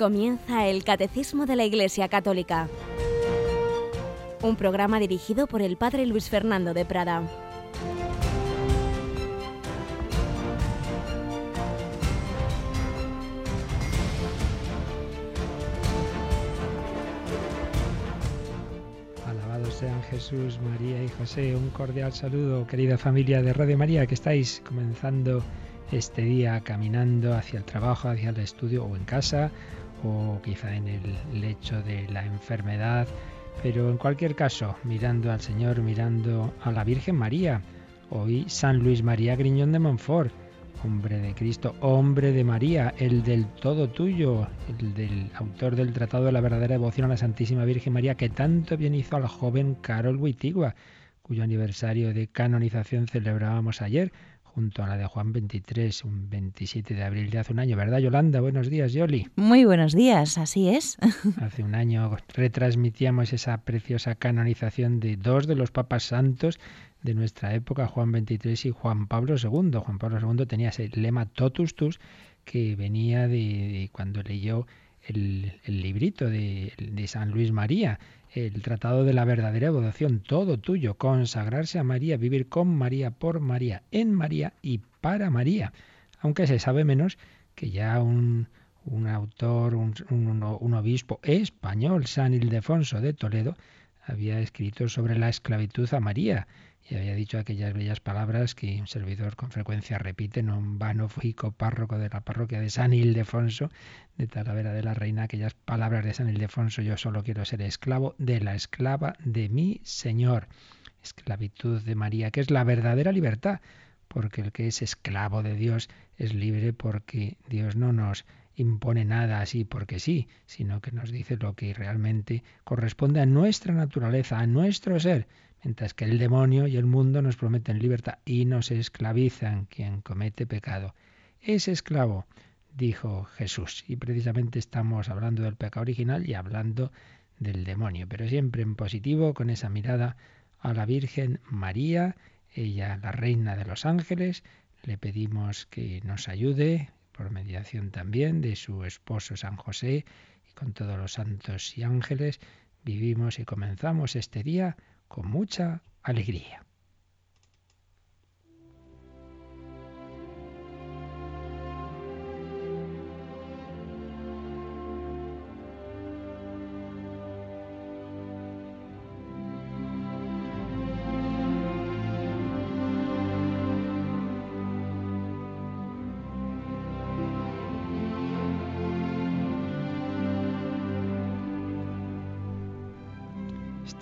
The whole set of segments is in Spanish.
Comienza el Catecismo de la Iglesia Católica, un programa dirigido por el Padre Luis Fernando de Prada. Alabados sean Jesús, María y José. Un cordial saludo, querida familia de Radio María, que estáis comenzando este día caminando hacia el trabajo, hacia el estudio o en casa o quizá en el lecho de la enfermedad, pero en cualquier caso, mirando al Señor, mirando a la Virgen María. Hoy San Luis María Griñón de Montfort, hombre de Cristo, hombre de María, el del todo tuyo, el del autor del Tratado de la verdadera devoción a la Santísima Virgen María, que tanto bien hizo al joven Carol Wittigua, cuyo aniversario de canonización celebrábamos ayer junto a la de Juan 23, un 27 de abril de hace un año, ¿verdad, Yolanda? Buenos días, Yoli. Muy buenos días, así es. hace un año retransmitíamos esa preciosa canonización de dos de los papas santos de nuestra época, Juan 23 y Juan Pablo II. Juan Pablo II tenía ese lema totus tus que venía de, cuando leyó el, librito de, de San Luis María el tratado de la verdadera devoción, todo tuyo, consagrarse a María, vivir con María, por María, en María y para María. Aunque se sabe menos que ya un, autor, un, obispo español, San Ildefonso de Toledo, había escrito sobre la esclavitud a María y había dicho aquellas bellas palabras que un servidor con frecuencia repite, no un vano fico párroco de la parroquia de San Ildefonso, de Talavera de la Reina, aquellas palabras de San Ildefonso, yo solo quiero ser esclavo de la esclava de mi Señor. Esclavitud de María, que es la verdadera libertad, porque el que es esclavo de Dios es libre porque Dios no nos impone nada así porque sí, sino que nos dice lo que realmente corresponde a nuestra naturaleza, a nuestro ser mientras que el demonio y el mundo nos prometen libertad y nos esclavizan. Quien comete pecado es esclavo, dijo Jesús. Y precisamente estamos hablando del pecado original y hablando del demonio, pero siempre en positivo, con esa mirada a la Virgen María, ella la reina de los ángeles, le pedimos que nos ayude, por mediación también de su esposo San José, y con todos los santos y ángeles, vivimos y comenzamos este día con mucha alegría.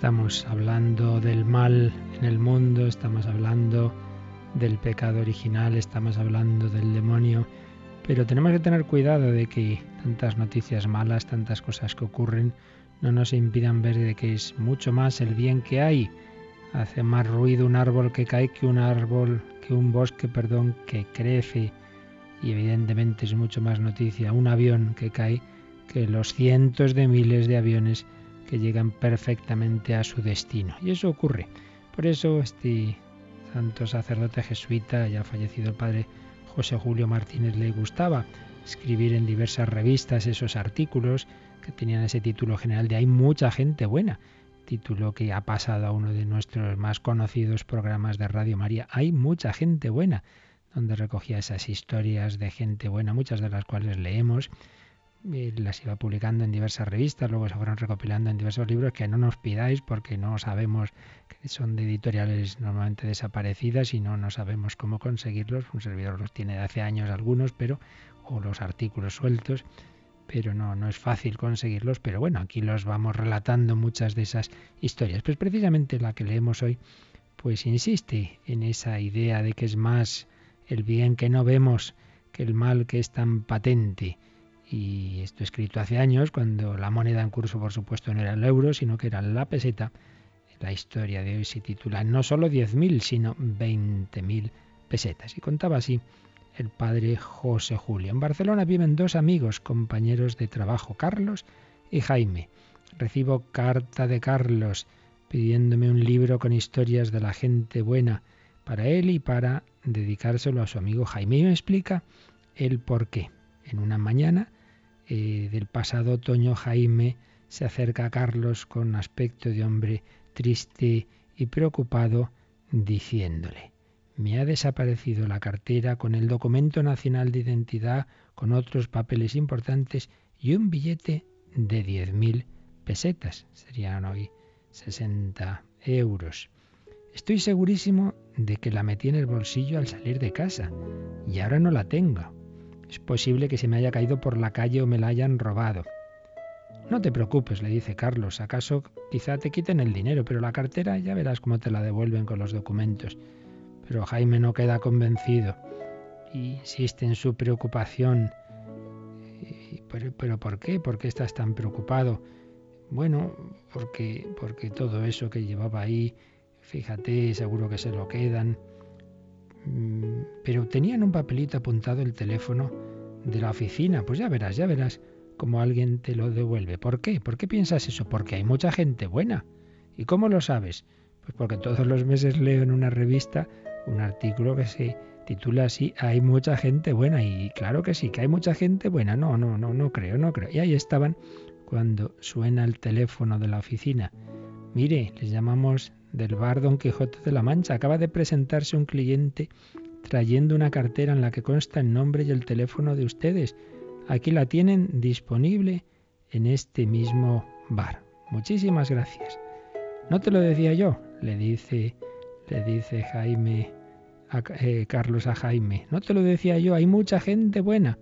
Estamos hablando del mal en el mundo, estamos hablando del pecado original, estamos hablando del demonio, pero tenemos que tener cuidado de que tantas noticias malas, tantas cosas que ocurren, no nos impidan ver de que es mucho más el bien que hay. Hace más ruido un árbol que cae que un árbol, que un bosque, perdón, que crece. Y evidentemente es mucho más noticia un avión que cae que los cientos de miles de aviones que llegan perfectamente a su destino. Y eso ocurre. Por eso este santo sacerdote jesuita, ya fallecido el padre José Julio Martínez, le gustaba escribir en diversas revistas esos artículos que tenían ese título general de Hay mucha gente buena, título que ha pasado a uno de nuestros más conocidos programas de Radio María. Hay mucha gente buena, donde recogía esas historias de gente buena, muchas de las cuales leemos las iba publicando en diversas revistas, luego se fueron recopilando en diversos libros que no nos pidáis porque no sabemos que son de editoriales normalmente desaparecidas y no, no sabemos cómo conseguirlos. Un servidor los tiene de hace años algunos, pero o los artículos sueltos, pero no, no es fácil conseguirlos. Pero bueno, aquí los vamos relatando muchas de esas historias. Pues precisamente la que leemos hoy, pues insiste en esa idea de que es más el bien que no vemos que el mal que es tan patente y esto escrito hace años, cuando la moneda en curso, por supuesto, no era el euro, sino que era la peseta. La historia de hoy se titula no solo 10.000, sino 20.000 pesetas. Y contaba así el padre José Julio. En Barcelona viven dos amigos, compañeros de trabajo, Carlos y Jaime. Recibo carta de Carlos pidiéndome un libro con historias de la gente buena para él y para dedicárselo a su amigo Jaime. Y me explica el por qué. En una mañana eh, del pasado otoño, Jaime se acerca a Carlos con aspecto de hombre triste y preocupado, diciéndole, me ha desaparecido la cartera con el documento nacional de identidad, con otros papeles importantes y un billete de diez mil pesetas. Serían hoy 60 euros. Estoy segurísimo de que la metí en el bolsillo al salir de casa y ahora no la tengo. Es posible que se me haya caído por la calle o me la hayan robado. No te preocupes, le dice Carlos, acaso quizá te quiten el dinero, pero la cartera ya verás cómo te la devuelven con los documentos. Pero Jaime no queda convencido. Insiste en su preocupación. ¿Pero, pero por qué? ¿Por qué estás tan preocupado? Bueno, porque, porque todo eso que llevaba ahí, fíjate, seguro que se lo quedan. Mm, pero tenía en un papelito apuntado el teléfono de la oficina. Pues ya verás, ya verás cómo alguien te lo devuelve. ¿Por qué? ¿Por qué piensas eso? Porque hay mucha gente buena. ¿Y cómo lo sabes? Pues porque todos los meses leo en una revista un artículo que se titula así, hay mucha gente buena. Y claro que sí, que hay mucha gente buena. No, no, no, no creo, no creo. Y ahí estaban cuando suena el teléfono de la oficina. Mire, les llamamos del bar Don Quijote de la Mancha. Acaba de presentarse un cliente trayendo una cartera en la que consta el nombre y el teléfono de ustedes. Aquí la tienen disponible en este mismo bar. Muchísimas gracias. No te lo decía yo, le dice, le dice Jaime, a, eh, Carlos a Jaime. No te lo decía yo, hay mucha gente buena.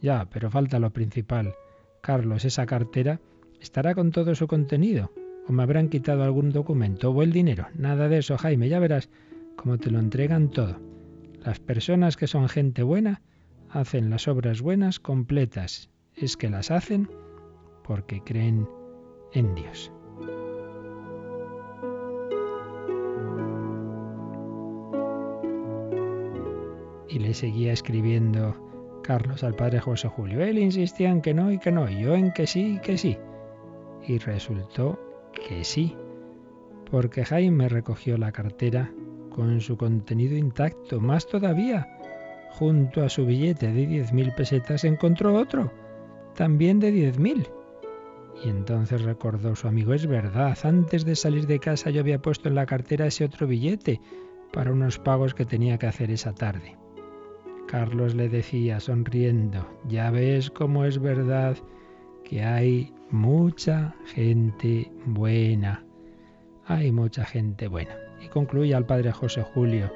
Ya, pero falta lo principal. Carlos, esa cartera estará con todo su contenido. ¿O me habrán quitado algún documento o el dinero? Nada de eso, Jaime. Ya verás cómo te lo entregan todo. Las personas que son gente buena hacen las obras buenas completas. Es que las hacen porque creen en Dios. Y le seguía escribiendo Carlos al padre José Julio. Él insistía en que no y que no, y yo en que sí y que sí. Y resultó que sí, porque Jaime recogió la cartera con su contenido intacto, más todavía. Junto a su billete de diez mil pesetas encontró otro, también de diez mil. Y entonces recordó su amigo, es verdad, antes de salir de casa yo había puesto en la cartera ese otro billete para unos pagos que tenía que hacer esa tarde. Carlos le decía sonriendo, ya ves cómo es verdad que hay mucha gente buena. Hay mucha gente buena. Y concluye al padre José Julio.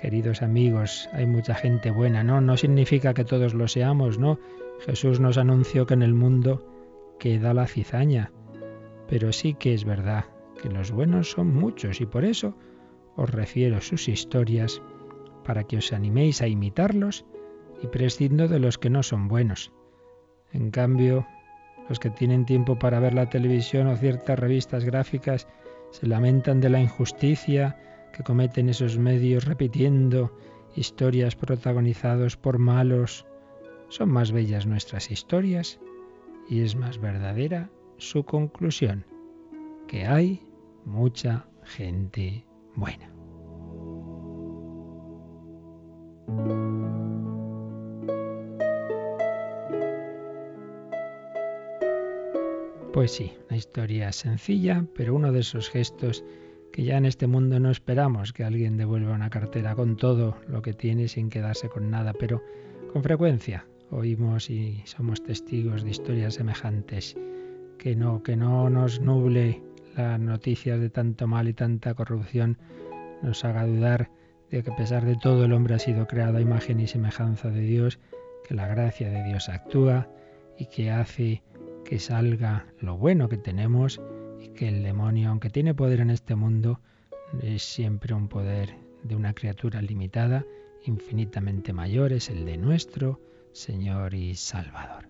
Queridos amigos, hay mucha gente buena. No, no significa que todos lo seamos, no. Jesús nos anunció que en el mundo queda la cizaña. Pero sí que es verdad que los buenos son muchos y por eso os refiero sus historias para que os animéis a imitarlos y prescindo de los que no son buenos. En cambio, los que tienen tiempo para ver la televisión o ciertas revistas gráficas se lamentan de la injusticia que cometen esos medios repitiendo historias protagonizadas por malos. Son más bellas nuestras historias y es más verdadera su conclusión, que hay mucha gente buena. Pues sí, una historia sencilla, pero uno de esos gestos que ya en este mundo no esperamos que alguien devuelva una cartera con todo lo que tiene sin quedarse con nada, pero con frecuencia oímos y somos testigos de historias semejantes. Que no, que no nos nuble las noticias de tanto mal y tanta corrupción, nos haga dudar de que a pesar de todo el hombre ha sido creado a imagen y semejanza de Dios, que la gracia de Dios actúa y que hace que salga lo bueno que tenemos y que el demonio, aunque tiene poder en este mundo, es siempre un poder de una criatura limitada, infinitamente mayor, es el de nuestro Señor y Salvador.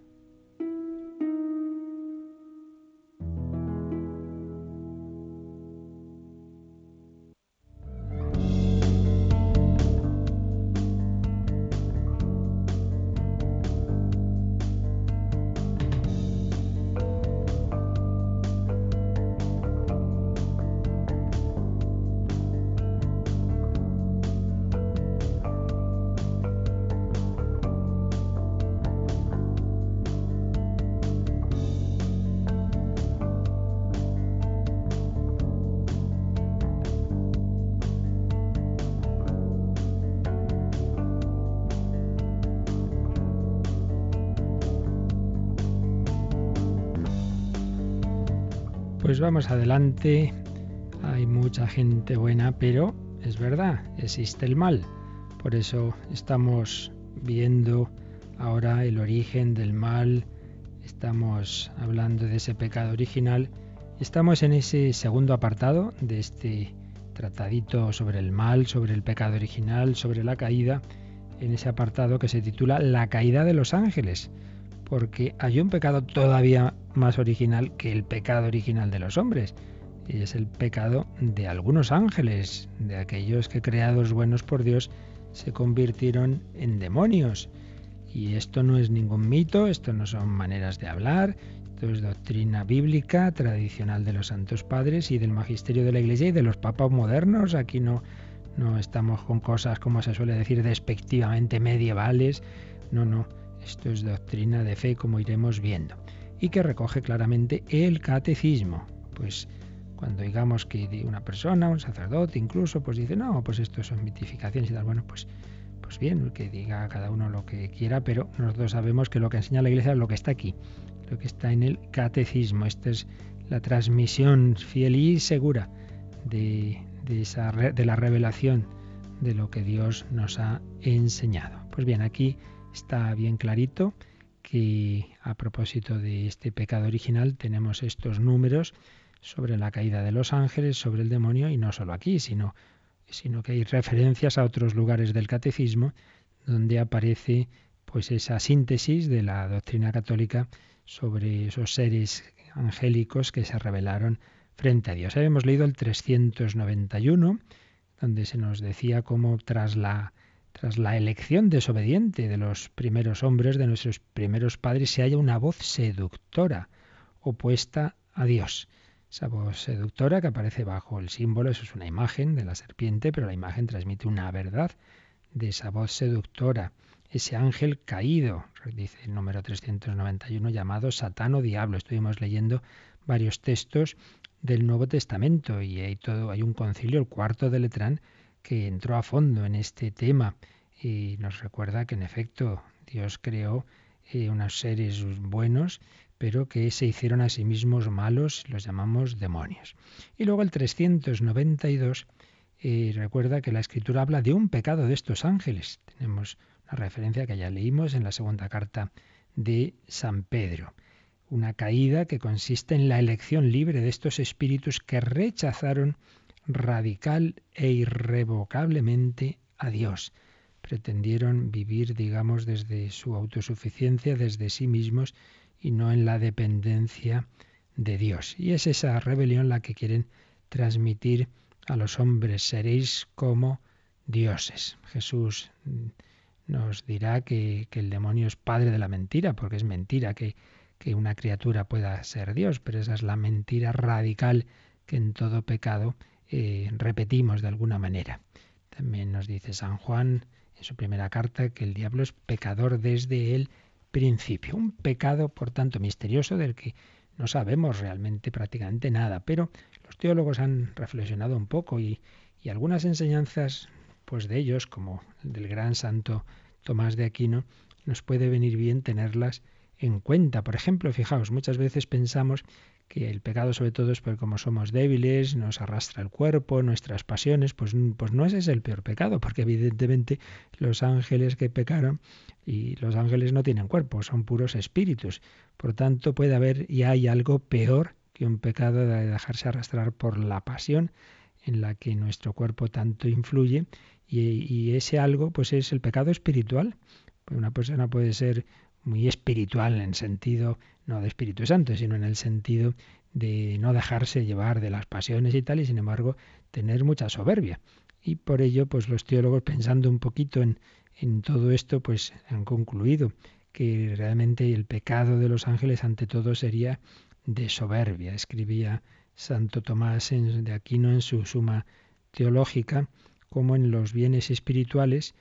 Adelante. Hay mucha gente buena, pero es verdad, existe el mal. Por eso estamos viendo ahora el origen del mal, estamos hablando de ese pecado original. Estamos en ese segundo apartado de este tratadito sobre el mal, sobre el pecado original, sobre la caída, en ese apartado que se titula La caída de los ángeles, porque hay un pecado todavía más original que el pecado original de los hombres, y es el pecado de algunos ángeles, de aquellos que creados buenos por Dios se convirtieron en demonios. Y esto no es ningún mito, esto no son maneras de hablar, esto es doctrina bíblica, tradicional de los santos padres y del magisterio de la Iglesia y de los papas modernos. Aquí no, no estamos con cosas, como se suele decir, despectivamente medievales. No, no, esto es doctrina de fe, como iremos viendo. Y que recoge claramente el catecismo. Pues cuando digamos que una persona, un sacerdote incluso, pues dice, no, pues esto son mitificaciones y tal, bueno, pues, pues bien, que diga cada uno lo que quiera, pero nosotros sabemos que lo que enseña la Iglesia es lo que está aquí, lo que está en el catecismo. Esta es la transmisión fiel y segura de, de, esa, de la revelación de lo que Dios nos ha enseñado. Pues bien, aquí está bien clarito que a propósito de este pecado original tenemos estos números sobre la caída de los ángeles, sobre el demonio, y no solo aquí, sino, sino que hay referencias a otros lugares del catecismo donde aparece pues esa síntesis de la doctrina católica sobre esos seres angélicos que se revelaron frente a Dios. Habíamos leído el 391, donde se nos decía cómo tras la, tras la elección desobediente de los primeros hombres, de nuestros primeros padres, se halla una voz seductora, opuesta a Dios. Esa voz seductora que aparece bajo el símbolo, eso es una imagen de la serpiente, pero la imagen transmite una verdad de esa voz seductora. Ese ángel caído, dice el número 391, llamado Satán o Diablo. Estuvimos leyendo varios textos del Nuevo Testamento y hay todo, hay un concilio, el cuarto de Letrán, que entró a fondo en este tema y nos recuerda que en efecto Dios creó eh, unos seres buenos pero que se hicieron a sí mismos malos, los llamamos demonios. Y luego el 392 eh, recuerda que la escritura habla de un pecado de estos ángeles. Tenemos una referencia que ya leímos en la segunda carta de San Pedro. Una caída que consiste en la elección libre de estos espíritus que rechazaron radical e irrevocablemente a Dios. Pretendieron vivir, digamos, desde su autosuficiencia, desde sí mismos, y no en la dependencia de Dios. Y es esa rebelión la que quieren transmitir a los hombres. Seréis como dioses. Jesús nos dirá que, el demonio es padre de la mentira, porque es mentira que, que una criatura pueda ser Dios, pero esa es la mentira radical que en todo pecado eh, repetimos de alguna manera. También nos dice San Juan en su primera carta que el diablo es pecador desde el principio. Un pecado, por tanto, misterioso del que no sabemos realmente prácticamente nada, pero los teólogos han reflexionado un poco y, y algunas enseñanzas pues de ellos, como del gran santo Tomás de Aquino, nos puede venir bien tenerlas en cuenta. Por ejemplo, fijaos, muchas veces pensamos que el pecado sobre todo es porque como somos débiles, nos arrastra el cuerpo, nuestras pasiones, pues, pues no ese es el peor pecado, porque evidentemente los ángeles que pecaron y los ángeles no tienen cuerpo, son puros espíritus. Por tanto, puede haber y hay algo peor que un pecado de dejarse arrastrar por la pasión en la que nuestro cuerpo tanto influye y, y ese algo pues es el pecado espiritual. Una persona puede ser muy espiritual en sentido no de Espíritu Santo, sino en el sentido de no dejarse llevar de las pasiones y tal, y sin embargo tener mucha soberbia. Y por ello, pues los teólogos, pensando un poquito en, en todo esto, pues han concluido que realmente el pecado de los ángeles ante todo sería de soberbia. Escribía Santo Tomás de Aquino en su Suma Teológica, como en los bienes espirituales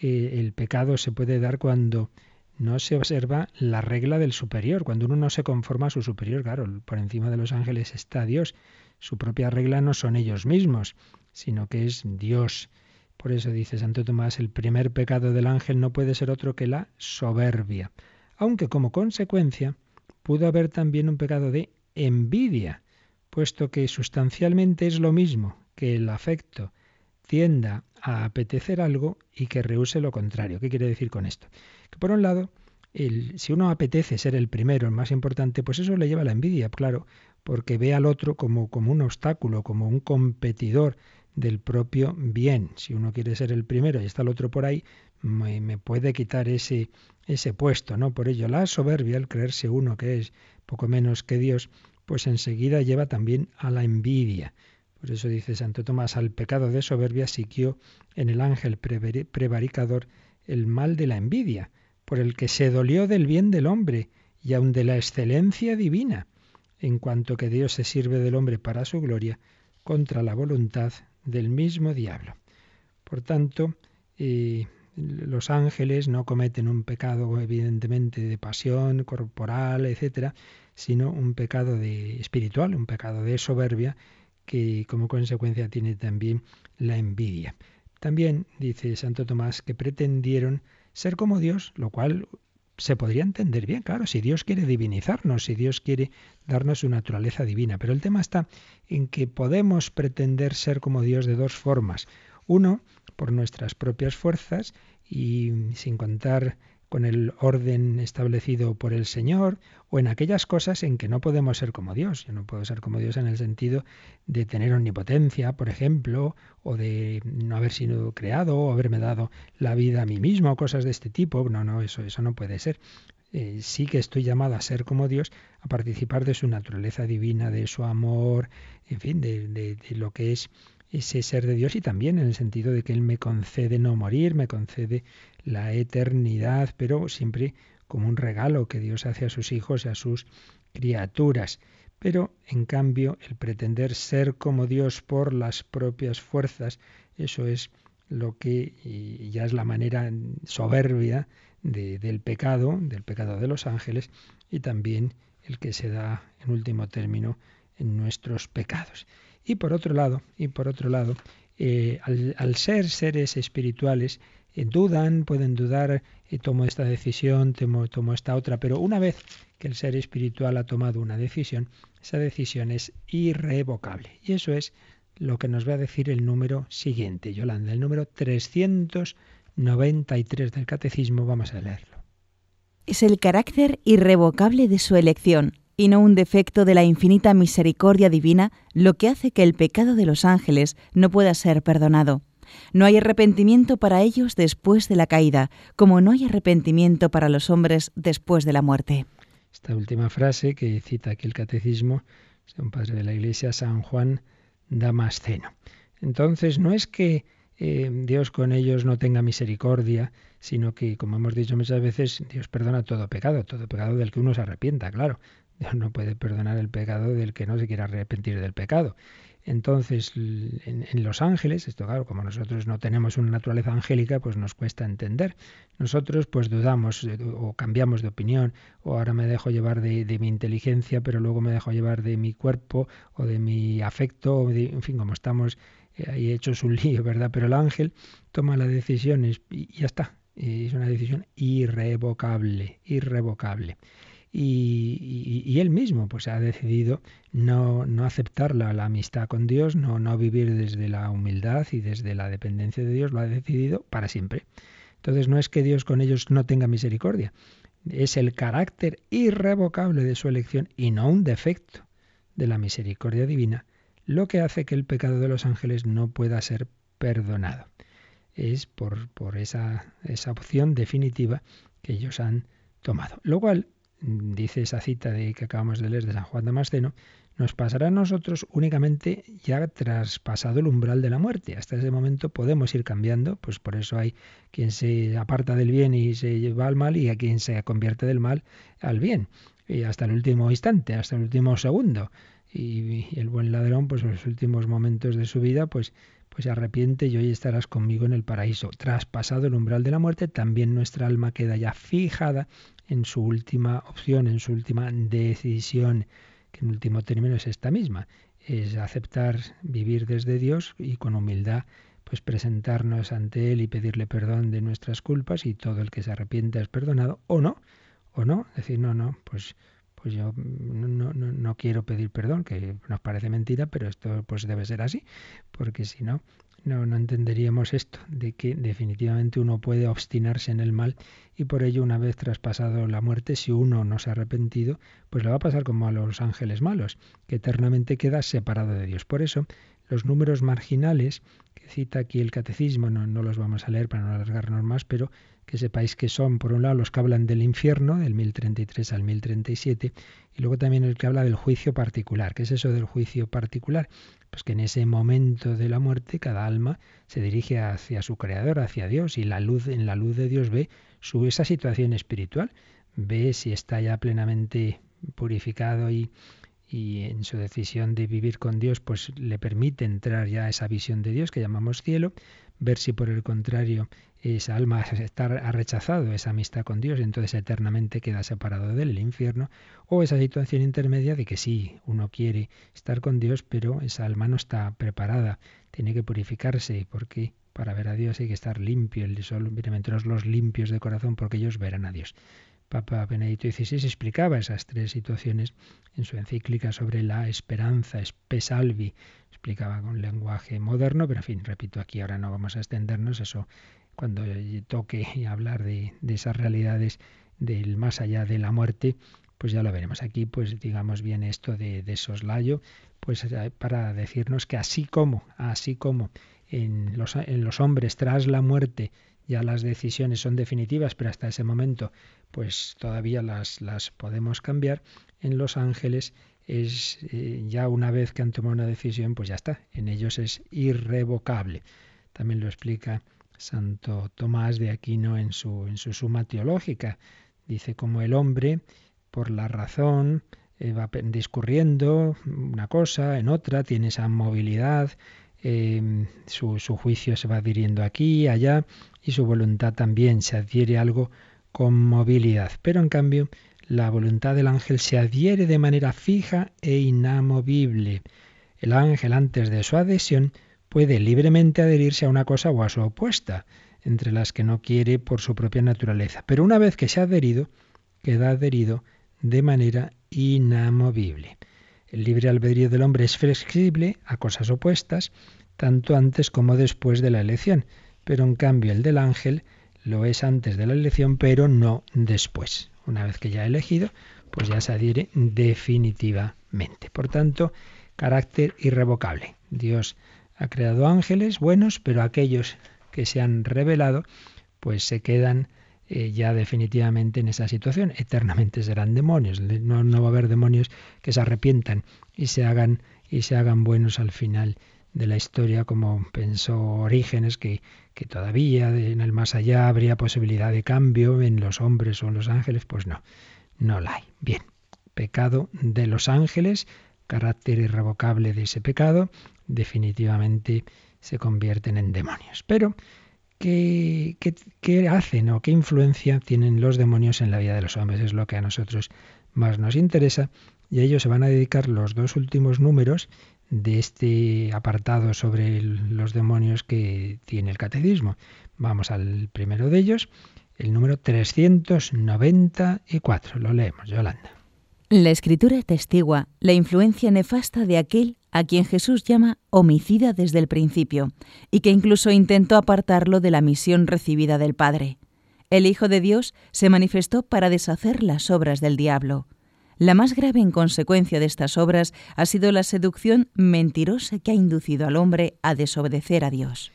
eh, el pecado se puede dar cuando no se observa la regla del superior. Cuando uno no se conforma a su superior, claro, por encima de los ángeles está Dios. Su propia regla no son ellos mismos, sino que es Dios. Por eso dice Santo Tomás, el primer pecado del ángel no puede ser otro que la soberbia, aunque como consecuencia pudo haber también un pecado de envidia, puesto que sustancialmente es lo mismo que el afecto tienda a apetecer algo y que rehúse lo contrario. ¿Qué quiere decir con esto? Por un lado, el, si uno apetece ser el primero, el más importante, pues eso le lleva a la envidia, claro, porque ve al otro como, un obstáculo, como un competidor del propio bien. Si uno quiere ser el primero y está el otro por ahí, me, me, puede quitar ese, ese puesto, ¿no? Por ello, la soberbia, el creerse uno que es poco menos que Dios, pues enseguida lleva también a la envidia. Por eso dice Santo Tomás, al pecado de soberbia siguió en el ángel prevaricador el mal de la envidia, por el que se dolió del bien del hombre y aun de la excelencia divina, en cuanto que Dios se sirve del hombre para su gloria, contra la voluntad del mismo diablo. Por tanto, eh, los ángeles no cometen un pecado evidentemente de pasión corporal, etcétera, sino un pecado de espiritual, un pecado de soberbia que como consecuencia tiene también la envidia. También dice Santo Tomás que pretendieron ser como Dios, lo cual se podría entender bien, claro, si Dios quiere divinizarnos, si Dios quiere darnos su naturaleza divina. Pero el tema está en que podemos pretender ser como Dios de dos formas. Uno, por nuestras propias fuerzas y sin contar con el orden establecido por el Señor o en aquellas cosas en que no podemos ser como Dios. Yo no puedo ser como Dios en el sentido de tener omnipotencia, por ejemplo, o de no haber sido creado o haberme dado la vida a mí mismo, o cosas de este tipo. No, no, eso, eso no puede ser. Eh, sí que estoy llamado a ser como Dios, a participar de su naturaleza divina, de su amor, en fin, de, de lo que es ese ser de Dios y también en el sentido de que Él me concede no morir, me concede la eternidad, pero siempre como un regalo que Dios hace a sus hijos y a sus criaturas. Pero, en cambio, el pretender ser como Dios por las propias fuerzas, eso es lo que ya es la manera soberbia del pecado, del pecado de los ángeles, y también el que se da, en último término, en nuestros pecados. Y por otro lado, y por otro lado, eh, al, ser seres espirituales, eh, dudan, pueden dudar, eh, tomo esta decisión, tomo, tomo esta otra, pero una vez que el ser espiritual ha tomado una decisión, esa decisión es irrevocable. Y eso es lo que nos va a decir el número siguiente, Yolanda, el número 393 del Catecismo, vamos a leerlo. Es el carácter irrevocable de su elección y no un defecto de la infinita misericordia divina lo que hace que el pecado de los ángeles no pueda ser perdonado. No hay arrepentimiento para ellos después de la caída, como no hay arrepentimiento para los hombres después de la muerte. Esta última frase que cita aquí el catecismo, un padre de la Iglesia, San Juan Damasceno. Entonces, no es que eh, Dios con ellos no tenga misericordia, sino que, como hemos dicho muchas veces, Dios perdona todo pecado, todo pecado del que uno se arrepienta, claro. Dios no puede perdonar el pecado del que no se quiera arrepentir del pecado. Entonces, en, los ángeles, esto claro, como nosotros no tenemos una naturaleza angélica, pues nos cuesta entender. Nosotros pues dudamos o cambiamos de opinión, o ahora me dejo llevar de, mi inteligencia, pero luego me dejo llevar de mi cuerpo o de mi afecto, o en fin, como estamos eh, ahí hechos un lío, ¿verdad? Pero el ángel toma las decisiones y ya está. Es una decisión irrevocable, irrevocable y, él mismo pues ha decidido no, no aceptar la, amistad con Dios, no, no vivir desde la humildad y desde la dependencia de Dios, lo ha decidido para siempre. Entonces no es que Dios con ellos no tenga misericordia, es el carácter irrevocable de su elección y no un defecto de la misericordia divina lo que hace que el pecado de los ángeles no pueda ser perdonado. Es por, por esa, esa opción definitiva que ellos han tomado. Lo cual dice esa cita de que acabamos de leer de San Juan Damasceno, nos pasará a nosotros únicamente ya traspasado el umbral de la muerte. Hasta ese momento podemos ir cambiando, pues por eso hay quien se aparta del bien y se lleva al mal y a quien se convierte del mal al bien. Y hasta el último instante, hasta el último segundo. Y, el buen ladrón, pues en los últimos momentos de su vida, pues pues arrepiente y hoy estarás conmigo en el paraíso. Traspasado el umbral de la muerte, también nuestra alma queda ya fijada en su última opción, en su última decisión, que en último término es esta misma, es aceptar vivir desde Dios y con humildad pues presentarnos ante Él y pedirle perdón de nuestras culpas y todo el que se arrepienta es perdonado o no, o no, decir no, no, pues pues yo no, no, no, quiero pedir perdón, que nos parece mentira, pero esto pues debe ser así, porque si no, no, no entenderíamos esto, de que definitivamente uno puede obstinarse en el mal y por ello una vez traspasado la muerte, si uno no se ha arrepentido, pues le va a pasar como a los ángeles malos, que eternamente queda separado de Dios. Por eso, los números marginales que cita aquí el catecismo, no, no los vamos a leer para no alargarnos más, pero que sepáis que son, por un lado, los que hablan del infierno, del 1033 al 1037, y luego también el que habla del juicio particular. ¿Qué es eso del juicio particular? Pues que en ese momento de la muerte cada alma se dirige hacia su creador, hacia Dios, y la luz, en la luz de Dios ve su, esa situación espiritual, ve si está ya plenamente purificado y, y en su decisión de vivir con Dios, pues le permite entrar ya a esa visión de Dios que llamamos cielo, ver si por el contrario esa alma está, ha rechazado esa amistad con Dios, entonces eternamente queda separado del infierno, o esa situación intermedia de que sí, uno quiere estar con Dios, pero esa alma no está preparada, tiene que purificarse, porque para ver a Dios hay que estar limpio, el sol, bienaventurados los limpios de corazón, porque ellos verán a Dios. Papa Benedicto XVI expliccaba esas tres situaciones en su encíclica sobre la esperanza, Espesalvi, explicaba con lenguaje moderno, pero en fin, repito, aquí ahora no vamos a extendernos, eso cuando toque hablar de, esas realidades del más allá de la muerte, pues ya lo veremos. Aquí, pues digamos bien esto de, soslayo, pues eh, para decirnos que así como, así como en los hombres tras la muerte ya las decisiones son definitivas, pero hasta ese momento pues todavía las, las podemos cambiar, en los ángeles es eh, ya una vez que han tomado una decisión, pues ya está, en ellos es irrevocable. También lo explica Santo Tomás de Aquino en su, en su suma teológica. Dice como el hombre, por la razón, eh, va discurriendo una cosa en otra, tiene esa movilidad, em, su, su, juicio se va adhiriendo aquí, allá, y su voluntad también se adhiere algo con movilidad. Pero en cambio, la voluntad del ángel se adhiere de manera fija e inamovible. El ángel antes de su adhesión puede libremente adherirse a una cosa o a su opuesta, entre las que no quiere por su propia naturaleza. Pero una vez que se ha adherido, queda adherido de manera inamovible. El libre albedrío del hombre es flexible a cosas opuestas, tanto antes como después de la elección, pero en cambio el del ángel lo es antes de la elección, pero no después. Una vez que ya ha elegido, pues ya se adhiere definitivamente. Por tanto, carácter irrevocable. Dios ha creado ángeles buenos, pero aquellos que se han revelado, pues se quedan eh, ya definitivamente en esa situación. Eternamente serán demonios. No, no va a haber demonios que se arrepientan y se hagan y se hagan buenos al final de la historia, como pensó Orígenes, que, que todavía en el más allá habría posibilidad de cambio en los hombres o en los ángeles, pues no, no la hay. Bien, pecado de los ángeles, carácter irrevocable de ese pecado, definitivamente se convierten en demonios. Pero, ¿qué, hacen o qué influencia tienen los demonios en la vida de los hombres? Es lo que a nosotros más nos interesa y a ello se van a dedicar los dos últimos números de este apartado sobre los demonios que tiene el catecismo. Vamos al primero de ellos, el número 394. Lo leemos, Yolanda. La escritura testigua la influencia nefasta de aquel a quien Jesús llama homicida desde el principio y que incluso intentó apartarlo de la misión recibida del Padre. El Hijo de Dios se manifestó para deshacer las obras del diablo. La más grave en consecuencia de estas obras ha sido la seducción mentirosa que ha inducido al hombre a desobedecer a Dios.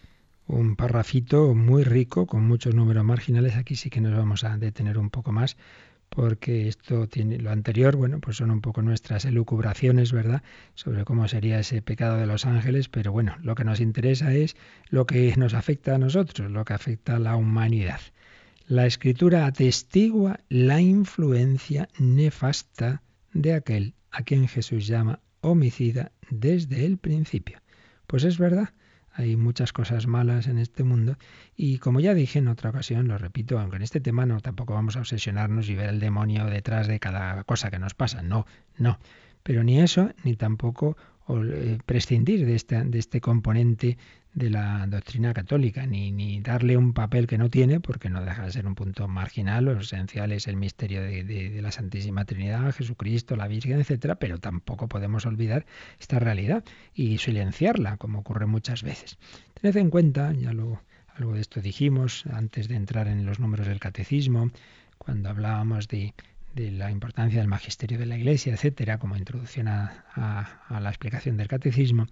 Un parrafito muy rico, con muchos números marginales. Aquí sí que nos vamos a detener un poco más, porque esto tiene lo anterior, bueno, pues son un poco nuestras elucubraciones, ¿verdad?, sobre cómo sería ese pecado de los ángeles, pero bueno, lo que nos interesa es lo que nos afecta a nosotros, lo que afecta a la humanidad. La escritura atestigua la influencia nefasta de aquel a quien Jesús llama homicida desde el principio. Pues es verdad, hay muchas cosas malas en este mundo y como ya dije en otra ocasión, lo repito, aunque en este tema no tampoco vamos a obsesionarnos y ver el demonio detrás de cada cosa que nos pasa, no, no. Pero ni eso, ni tampoco eh, prescindir de este, de este componente de la doctrina católica, ni, darle un papel que no tiene, porque no deja de ser un punto marginal, lo esencial es el misterio de, de, la Santísima Trinidad, Jesucristo, la Virgen, etcétera, pero tampoco podemos olvidar esta realidad y silenciarla, como ocurre muchas veces. Tened en cuenta, ya lo, algo de esto dijimos antes de entrar en los números del catecismo, cuando hablábamos de, de la importancia del magisterio de la Iglesia, etcétera, como introducción a, la explicación del catecismo,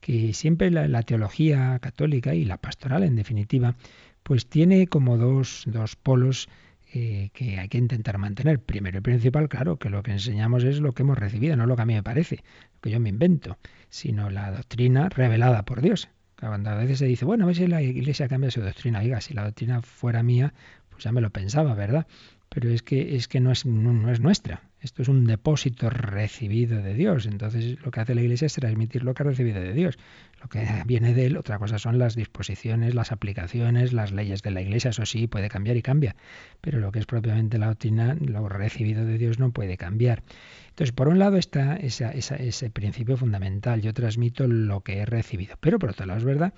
que siempre la, teología católica y la pastoral, en definitiva, pues tiene como dos, dos polos eh, que hay que intentar mantener. Primero y principal, claro, que lo que enseñamos es lo que hemos recibido, no lo que a mí me parece, lo que yo me invento, sino la doctrina revelada por Dios. Cuando a veces se dice, bueno, a ver si la iglesia cambia su doctrina. Oiga, si la doctrina fuera mía, pues ya me lo pensaba, ¿verdad? Pero es que, es que no, es, no es nuestra. Esto es un depósito recibido de Dios. Entonces lo que hace la Iglesia es transmitir lo que ha recibido de Dios. Lo que viene de él, otra cosa son las disposiciones, las aplicaciones, las leyes de la Iglesia. Eso sí, puede cambiar y cambia. Pero lo que es propiamente la doctrina, lo recibido de Dios no puede cambiar. Entonces, por un lado está ese principio fundamental. Yo transmito lo que he recibido. Pero por otro lado es verdad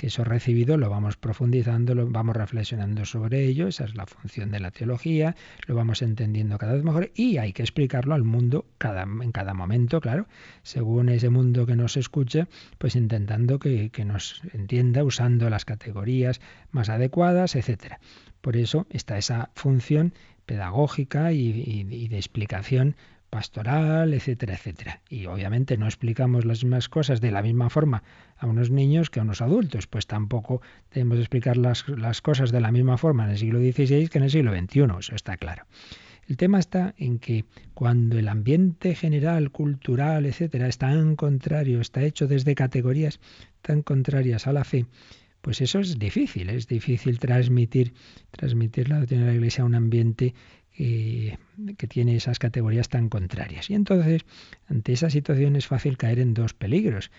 que eso recibido lo vamos profundizando, lo vamos reflexionando sobre ello, esa es la función de la teología, lo vamos entendiendo cada vez mejor y hay que explicarlo al mundo cada, en cada momento, claro, según ese mundo que nos escuche, pues intentando que, nos entienda usando las categorías más adecuadas, etcétera. Por eso está esa función pedagógica y de explicación pastoral, etcétera, etcétera. Y obviamente no explicamos las mismas cosas de la misma forma a unos niños que a unos adultos, pues tampoco tenemos que explicar las, las cosas de la misma forma en el siglo XVI que en el siglo XXI, eso está claro. El tema está en que cuando el ambiente general, cultural, etcétera, es tan contrario, está hecho desde categorías tan contrarias a la fe, pues eso es difícil, es difícil transmitir, transmitir la doctrina de la Iglesia a un ambiente que tiene esas categorías tan contrarias. Y entonces, ante esa situación es fácil caer en dos peligros.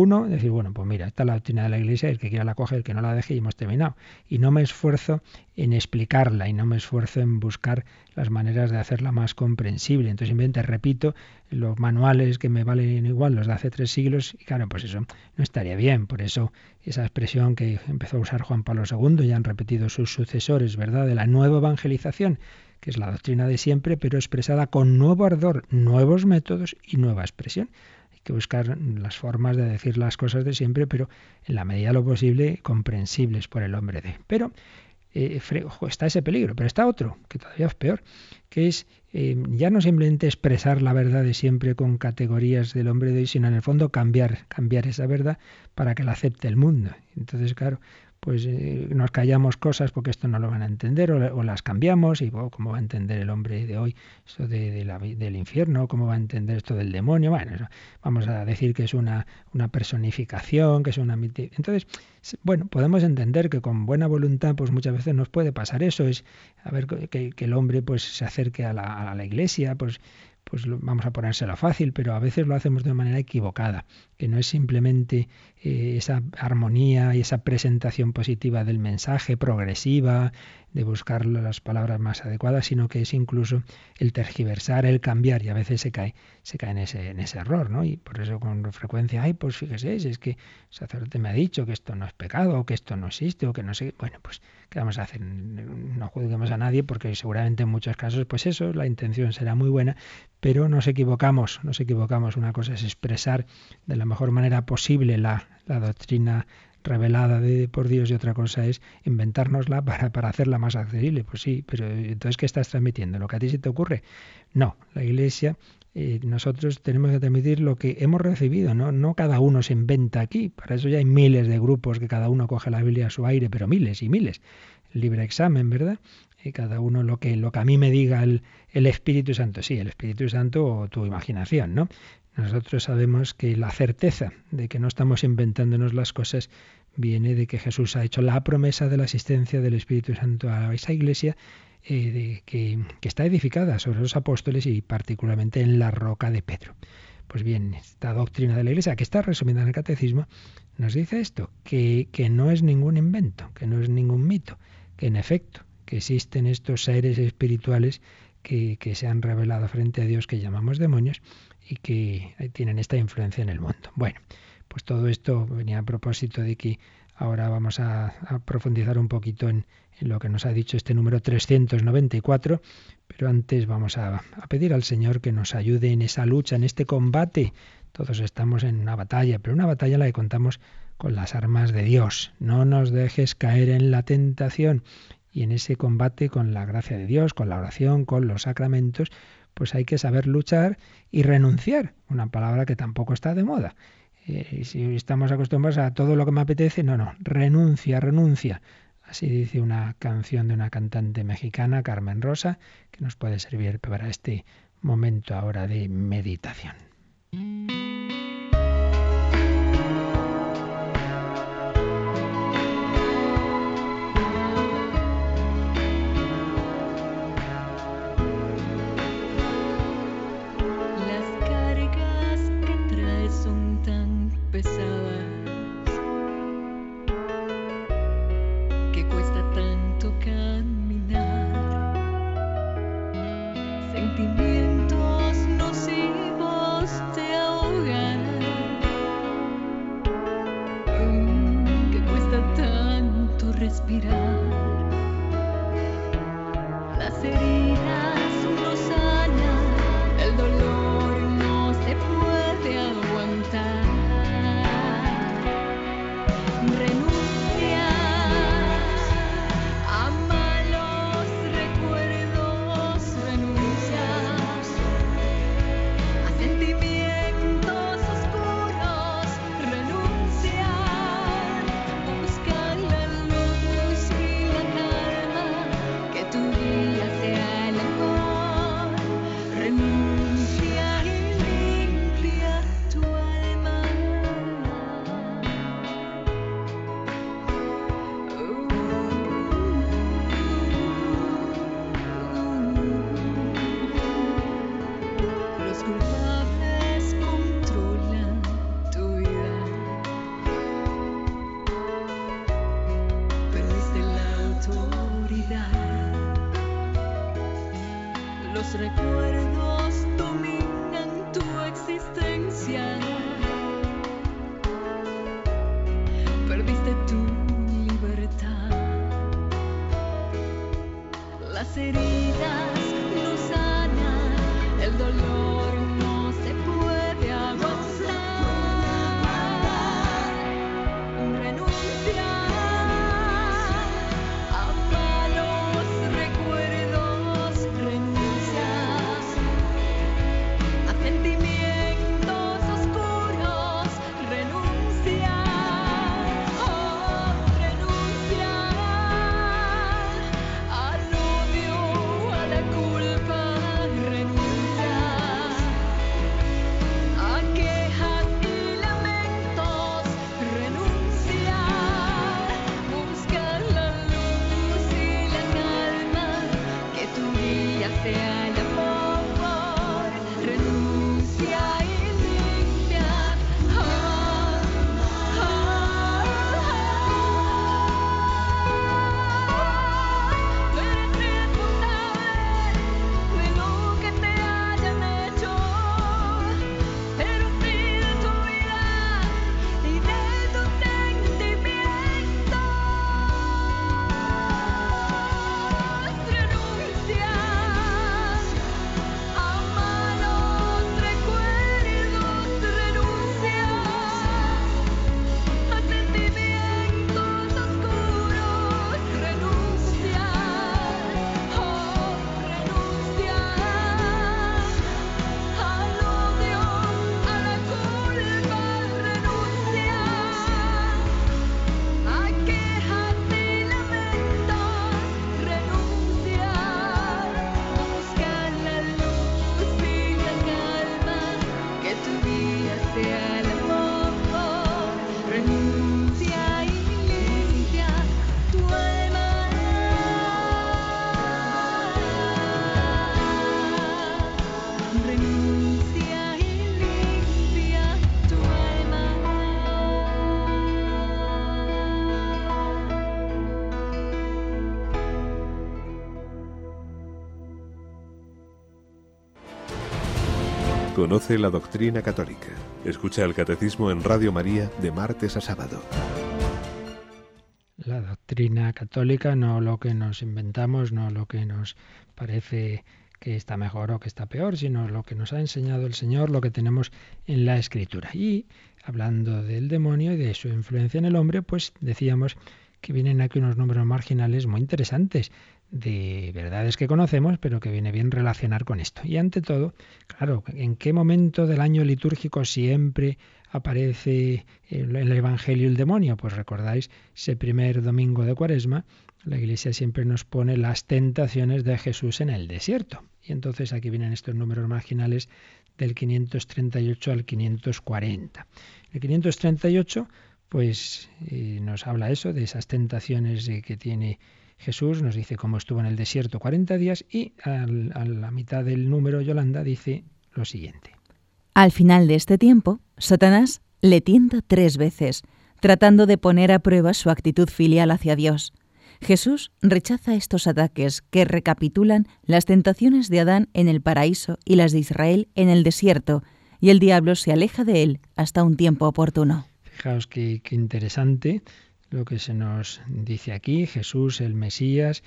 Uno, decir, bueno, pues mira, esta es la doctrina de la Iglesia, el que quiera la coge, el que no la deje y hemos terminado. Y no me esfuerzo en explicarla y no me esfuerzo en buscar las maneras de hacerla más comprensible. Entonces simplemente repito los manuales que me valen igual, los de hace tres siglos, y claro, pues eso no estaría bien. Por eso esa expresión que empezó a usar Juan Pablo II y han repetido sus sucesores, ¿verdad?, de la nueva evangelización que es la doctrina de siempre, pero expresada con nuevo ardor, nuevos métodos y nueva expresión. Hay que buscar las formas de decir las cosas de siempre, pero en la medida de lo posible comprensibles por el hombre de. Pero eh, está ese peligro, pero está otro, que todavía es peor, que es eh, ya no simplemente expresar la verdad de siempre con categorías del hombre de hoy, sino en el fondo cambiar, cambiar esa verdad para que la acepte el mundo. Entonces, claro, pues eh, nos callamos cosas porque esto no lo van a entender o, las cambiamos y cómo va a entender el hombre de hoy esto de, la, del infierno, cómo va a entender esto del demonio. Bueno, vamos a decir que es una, una personificación, que es una... Entonces, bueno, podemos entender que con buena voluntad pues muchas veces nos puede pasar eso, es a ver que, el hombre pues se acerque a la, a la iglesia, pues pues vamos a ponérselo fácil, pero a veces lo hacemos de manera equivocada, que no es simplemente eh, esa armonía y esa presentación positiva del mensaje progresiva, de buscar las palabras más adecuadas, sino que es incluso el tergiversar, el cambiar, y a veces se cae, se cae en ese, en ese error, ¿no? Y por eso con frecuencia, ay, pues fíjese, es que el sacerdote me ha dicho que esto no es pecado, o que esto no existe, o que no sé, bueno, pues, ¿qué vamos a hacer? No juzguemos a nadie, porque seguramente en muchos casos, pues eso, la intención será muy buena, pero nos equivocamos, nos equivocamos. Una cosa es expresar de la mejor manera posible la, la doctrina revelada de, por Dios y otra cosa es inventárnosla para, para hacerla más accesible. Pues sí, pero entonces ¿qué estás transmitiendo? ¿Lo que a ti se te ocurre? No, la Iglesia, eh, nosotros tenemos que transmitir lo que hemos recibido, ¿no? no cada uno se inventa aquí. Para eso ya hay miles de grupos que cada uno coge la Biblia a su aire, pero miles y miles. libre examen, ¿verdad? Y cada uno lo que, lo que a mí me diga el, el Espíritu Santo, sí, el Espíritu Santo o tu imaginación, ¿no? Nosotros sabemos que la certeza de que no estamos inventándonos las cosas viene de que Jesús ha hecho la promesa de la asistencia del Espíritu Santo a esa iglesia eh, de, que, está edificada sobre los apóstoles y particularmente en la roca de Pedro. Pues bien, esta doctrina de la iglesia, que está resumida en el catecismo, nos dice esto, que, no es ningún invento, que no es ningún mito, que en efecto, que existen estos seres espirituales que se han revelado frente a Dios que llamamos demonios y que tienen esta influencia en el mundo. Bueno, pues todo esto venía a propósito de que ahora vamos a, profundizar un poquito en, lo que nos ha dicho este número 394, pero antes vamos a, a pedir al Señor que nos ayude en esa lucha, en este combate. Todos estamos en una batalla, pero una batalla la que contamos con las armas de Dios. No nos dejes caer en la tentación. Y en ese combate con la gracia de Dios, con la oración, con los sacramentos, pues hay que saber luchar y renunciar, una palabra que tampoco está de moda. Eh, si estamos acostumbrados a todo lo que me apetece, no, no, renuncia, renuncia. Así dice una canción de una cantante mexicana, Carmen Rosa, que nos puede servir para este momento ahora de meditación. Conoce la doctrina católica. Escucha el catecismo en Radio María de martes a sábado. La doctrina católica, no lo que nos inventamos, no lo que nos parece que está mejor o que está peor, sino lo que nos ha enseñado el Señor, lo que tenemos en la Escritura. Y hablando del demonio y de su influencia en el hombre, pues decíamos que vienen aquí unos números marginales muy interesantes de verdades que conocemos, pero que viene bien relacionar con esto. Y ante todo, claro, ¿en qué momento del año litúrgico siempre aparece en el Evangelio el demonio? Pues recordáis ese primer domingo de Cuaresma, la Iglesia siempre nos pone las tentaciones de Jesús en el desierto. Y entonces aquí vienen estos números marginales del 538 al 540. El 538 pues eh, nos habla eso, de esas tentaciones que tiene Jesús, nos dice cómo estuvo en el desierto 40 días y a la mitad del número Yolanda dice lo siguiente. Al final de este tiempo, Satanás le tienta tres veces, tratando de poner a prueba su actitud filial hacia Dios. Jesús rechaza estos ataques que recapitulan las tentaciones de Adán en el paraíso y las de Israel en el desierto, y el diablo se aleja de él hasta un tiempo oportuno. Fijaos qué, interesante lo que se nos dice aquí, Jesús el Mesías,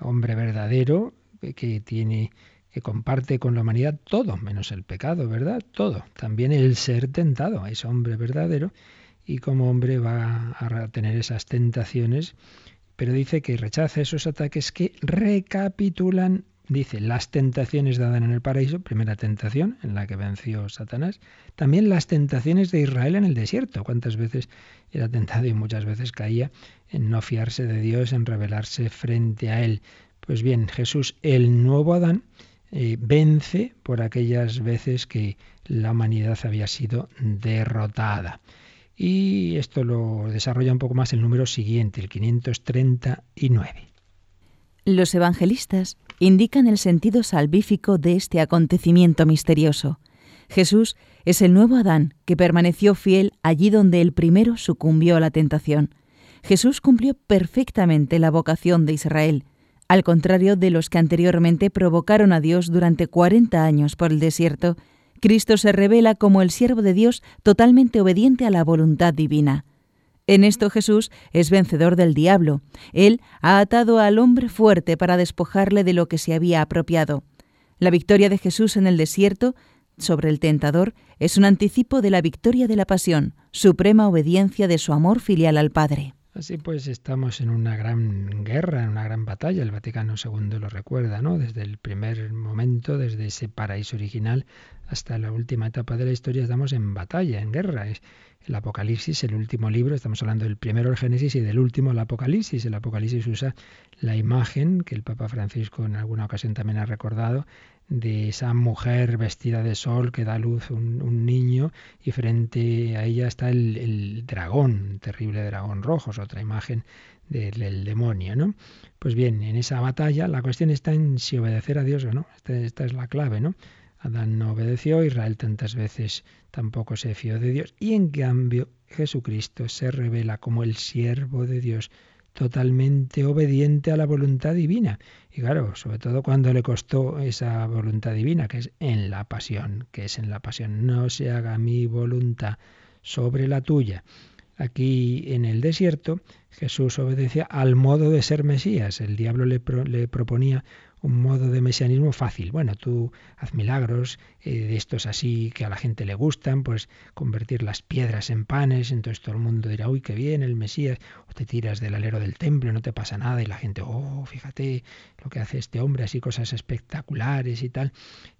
hombre verdadero, que tiene que comparte con la humanidad todo, menos el pecado, ¿verdad? Todo. También el ser tentado, es hombre verdadero y como hombre va a tener esas tentaciones, pero dice que rechaza esos ataques que recapitulan dice las tentaciones de Adán en el paraíso, primera tentación en la que venció Satanás, también las tentaciones de Israel en el desierto, cuántas veces era tentado y muchas veces caía en no fiarse de Dios, en rebelarse frente a él. Pues bien, Jesús, el nuevo Adán, eh, vence por aquellas veces que la humanidad había sido derrotada. Y esto lo desarrolla un poco más el número siguiente, el 539. Los evangelistas indican el sentido salvífico de este acontecimiento misterioso. Jesús es el nuevo Adán que permaneció fiel allí donde el primero sucumbió a la tentación. Jesús cumplió perfectamente la vocación de Israel, al contrario de los que anteriormente provocaron a Dios durante cuarenta años por el desierto. Cristo se revela como el siervo de Dios totalmente obediente a la voluntad divina. En esto Jesús es vencedor del diablo. Él ha atado al hombre fuerte para despojarle de lo que se había apropiado. La victoria de Jesús en el desierto sobre el tentador es un anticipo de la victoria de la pasión, suprema obediencia de su amor filial al Padre. Así pues, estamos en una gran guerra, en una gran batalla. El Vaticano II lo recuerda, ¿no? Desde el primer momento, desde ese paraíso original hasta la última etapa de la historia, estamos en batalla, en guerra. Es el Apocalipsis, el último libro, estamos hablando del primero, el Génesis, y del último, el Apocalipsis. El Apocalipsis usa la imagen que el Papa Francisco en alguna ocasión también ha recordado de esa mujer vestida de sol que da luz un, un niño y frente a ella está el, dragón, un terrible dragón rojo, es otra imagen del, demonio, ¿no? Pues bien, en esa batalla la cuestión está en si obedecer a Dios o no. Esta, esta es la clave, ¿no? Adán no obedeció, Israel tantas veces tampoco se fió de Dios y en cambio Jesucristo se revela como el siervo de Dios totalmente obediente a la voluntad divina. Y claro, sobre todo cuando le costó esa voluntad divina, que es en la pasión, que es en la pasión. No se haga mi voluntad sobre la tuya. Aquí en el desierto Jesús obedecía al modo de ser Mesías. El diablo le, le proponía un modo de mesianismo fácil. Bueno, tú haz milagros eh, de estos así que a la gente le gustan, pues convertir las piedras en panes, entonces todo el mundo dirá, uy, qué bien el Mesías, o te tiras del alero del templo, no te pasa nada, y la gente, oh, fíjate lo que hace este hombre, así cosas espectaculares y tal.